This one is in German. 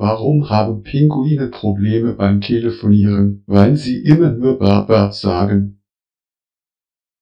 Warum haben Pinguine Probleme beim Telefonieren? Weil sie immer nur Baba sagen.